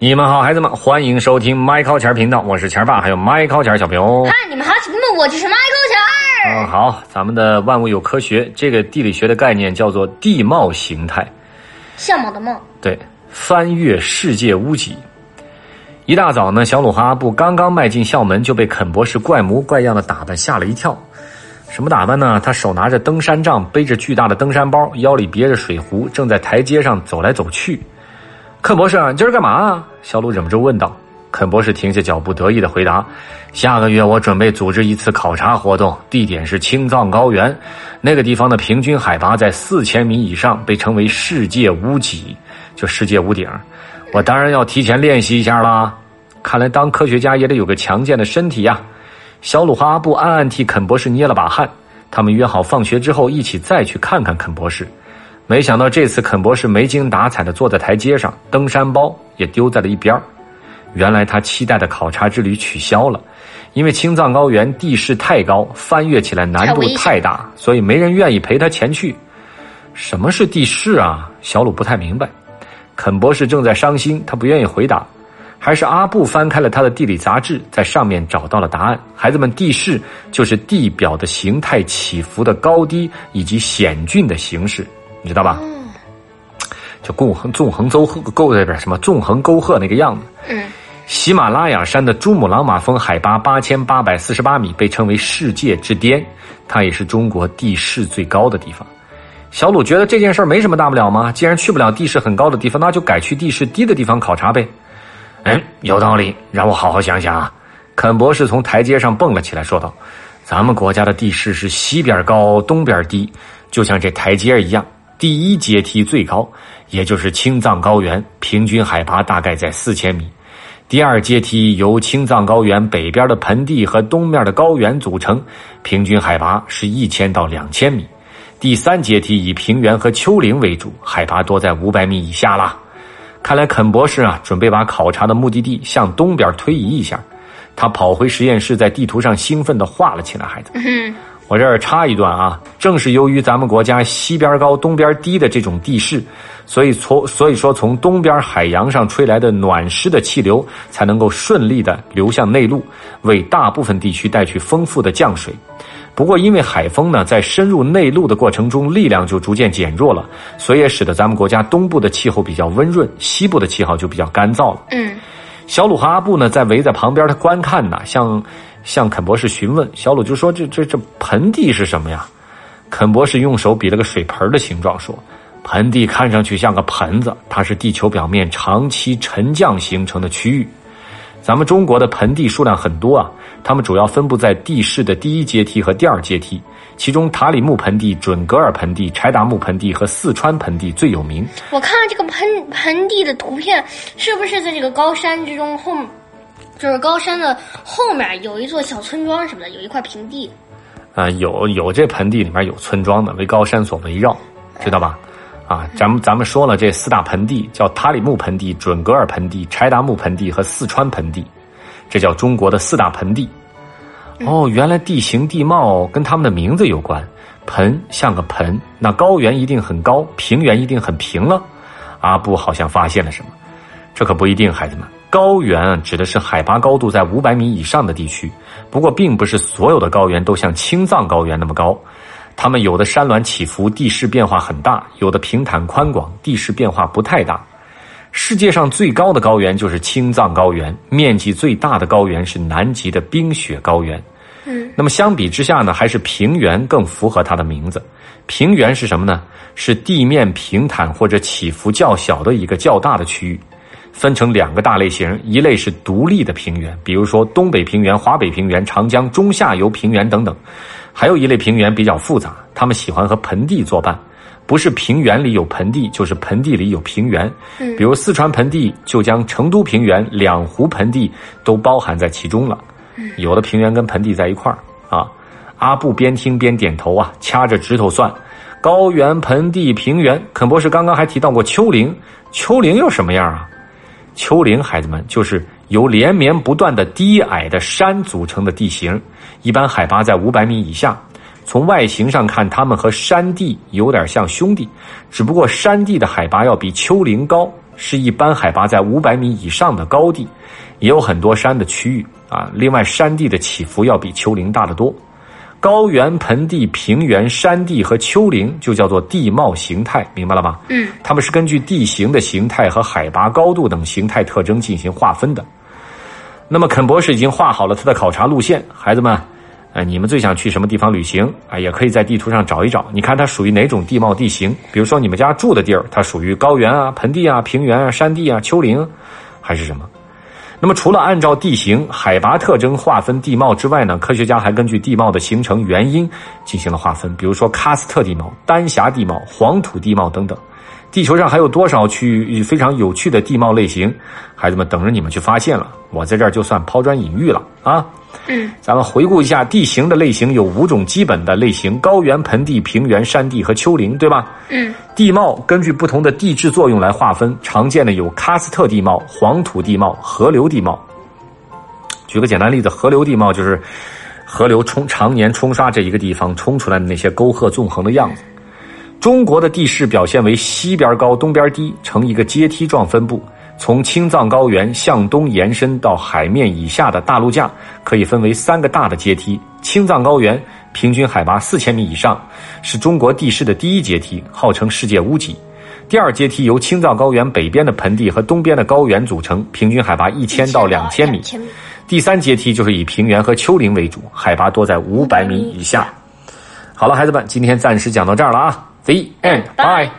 你们好，孩子们，欢迎收听麦考钱频道，我是钱爸，还有麦考钱小朋友。嗨，你们好，亲们，我就是麦考钱嗯，好，咱们的万物有科学这个地理学的概念叫做地貌形态，向往的梦，对，翻越世界屋脊。一大早呢，小鲁和阿布刚刚迈进校门，就被肯博士怪模怪样的打扮吓了一跳。什么打扮呢？他手拿着登山杖，背着巨大的登山包，腰里别着水壶，正在台阶上走来走去。肯博士，你今儿干嘛啊？小鲁忍不住问道。肯博士停下脚步，得意的回答：“下个月我准备组织一次考察活动，地点是青藏高原，那个地方的平均海拔在四千米以上，被称为世界屋脊，就世界屋顶。我当然要提前练习一下啦。看来当科学家也得有个强健的身体呀。”小鲁和阿布暗暗替肯博士捏了把汗。他们约好放学之后一起再去看看肯博士。没想到这次肯博士没精打采的坐在台阶上，登山包也丢在了一边儿。原来他期待的考察之旅取消了，因为青藏高原地势太高，翻越起来难度太大，所以没人愿意陪他前去。什么是地势啊？小鲁不太明白。肯博士正在伤心，他不愿意回答。还是阿布翻开了他的地理杂志，在上面找到了答案。孩子们，地势就是地表的形态起伏的高低以及险峻的形式，你知道吧？嗯，就纵横纵横沟沟那边什么纵横沟壑那个样子。嗯，喜马拉雅山的珠穆朗玛峰海拔八千八百四十八米，被称为世界之巅，它也是中国地势最高的地方。小鲁觉得这件事没什么大不了吗？既然去不了地势很高的地方，那就改去地势低的地方考察呗。嗯，有道理，让我好好想想啊。肯博士从台阶上蹦了起来，说道：“咱们国家的地势是西边高，东边低，就像这台阶一样。第一阶梯最高，也就是青藏高原，平均海拔大概在四千米。第二阶梯由青藏高原北边的盆地和东面的高原组成，平均海拔是一千到两千米。第三阶梯以平原和丘陵为主，海拔多在五百米以下啦。”看来肯博士啊，准备把考察的目的地向东边推移一下。他跑回实验室，在地图上兴奋地画了起来。孩子，我这儿插一段啊，正是由于咱们国家西边高、东边低的这种地势，所以从所以说从东边海洋上吹来的暖湿的气流，才能够顺利的流向内陆，为大部分地区带去丰富的降水。不过，因为海风呢在深入内陆的过程中，力量就逐渐减弱了，所以也使得咱们国家东部的气候比较温润，西部的气候就比较干燥了。嗯，小鲁和阿布呢在围在旁边的观看呢，向向肯博士询问。小鲁就说：“这这这盆地是什么呀？”肯博士用手比了个水盆的形状，说：“盆地看上去像个盆子，它是地球表面长期沉降形成的区域。咱们中国的盆地数量很多啊。”它们主要分布在地势的第一阶梯和第二阶梯，其中塔里木盆地、准格尔盆地、柴达木盆地和四川盆地最有名。我看这个盆盆地的图片，是不是在这个高山之中后，就是高山的后面有一座小村庄什么的，有一块平地？啊，有有这盆地里面有村庄的，为高山所围绕，知道吧？啊，咱们咱们说了，这四大盆地叫塔里木盆地、准格尔盆地、柴达木盆地和四川盆地。这叫中国的四大盆地。哦，原来地形地貌跟他们的名字有关。盆像个盆，那高原一定很高，平原一定很平了。阿布好像发现了什么，这可不一定，孩子们。高原指的是海拔高度在五百米以上的地区，不过并不是所有的高原都像青藏高原那么高。它们有的山峦起伏，地势变化很大；有的平坦宽广，地势变化不太大。世界上最高的高原就是青藏高原，面积最大的高原是南极的冰雪高原。嗯，那么相比之下呢，还是平原更符合它的名字。平原是什么呢？是地面平坦或者起伏较小的一个较大的区域。分成两个大类型，一类是独立的平原，比如说东北平原、华北平原、长江中下游平原等等；还有一类平原比较复杂，他们喜欢和盆地作伴。不是平原里有盆地，就是盆地里有平原。嗯，比如四川盆地就将成都平原、两湖盆地都包含在其中了。嗯，有的平原跟盆地在一块儿啊。阿布边听边点头啊，掐着指头算：高原、盆地、平原。肯博士刚刚还提到过丘陵，丘陵又什么样啊？丘陵，孩子们就是由连绵不断的低矮的山组成的地形，一般海拔在五百米以下。从外形上看，它们和山地有点像兄弟，只不过山地的海拔要比丘陵高，是一般海拔在五百米以上的高地，也有很多山的区域啊。另外，山地的起伏要比丘陵大得多。高原、盆地、平原、山地和丘陵就叫做地貌形态，明白了吗？嗯，它们是根据地形的形态和海拔高度等形态特征进行划分的。那么，肯博士已经画好了他的考察路线，孩子们，呃，你们最想去什么地方旅行啊？也可以在地图上找一找，你看它属于哪种地貌地形？比如说你们家住的地儿，它属于高原啊、盆地啊、平原啊、山地啊、丘陵，还是什么？那么，除了按照地形、海拔特征划分地貌之外呢，科学家还根据地貌的形成原因进行了划分，比如说喀斯特地貌、丹霞地貌、黄土地貌等等。地球上还有多少去非常有趣的地貌类型？孩子们等着你们去发现了。我在这儿就算抛砖引玉了啊。嗯，咱们回顾一下地形的类型，有五种基本的类型：高原、盆地、平原、山地和丘陵，对吧？嗯，地貌根据不同的地质作用来划分，常见的有喀斯特地貌、黄土地貌、河流地貌。举个简单例子，河流地貌就是河流冲常年冲刷这一个地方冲出来的那些沟壑纵横的样子。中国的地势表现为西边高、东边低，呈一个阶梯状分布。从青藏高原向东延伸到海面以下的大陆架，可以分为三个大的阶梯。青藏高原平均海拔四千米以上，是中国地势的第一阶梯，号称世界屋脊。第二阶梯由青藏高原北边的盆地和东边的高原组成，平均海拔一千到两千米。第三阶梯就是以平原和丘陵为主，海拔多在五百米以下。好了，孩子们，今天暂时讲到这儿了啊。The end. Bye.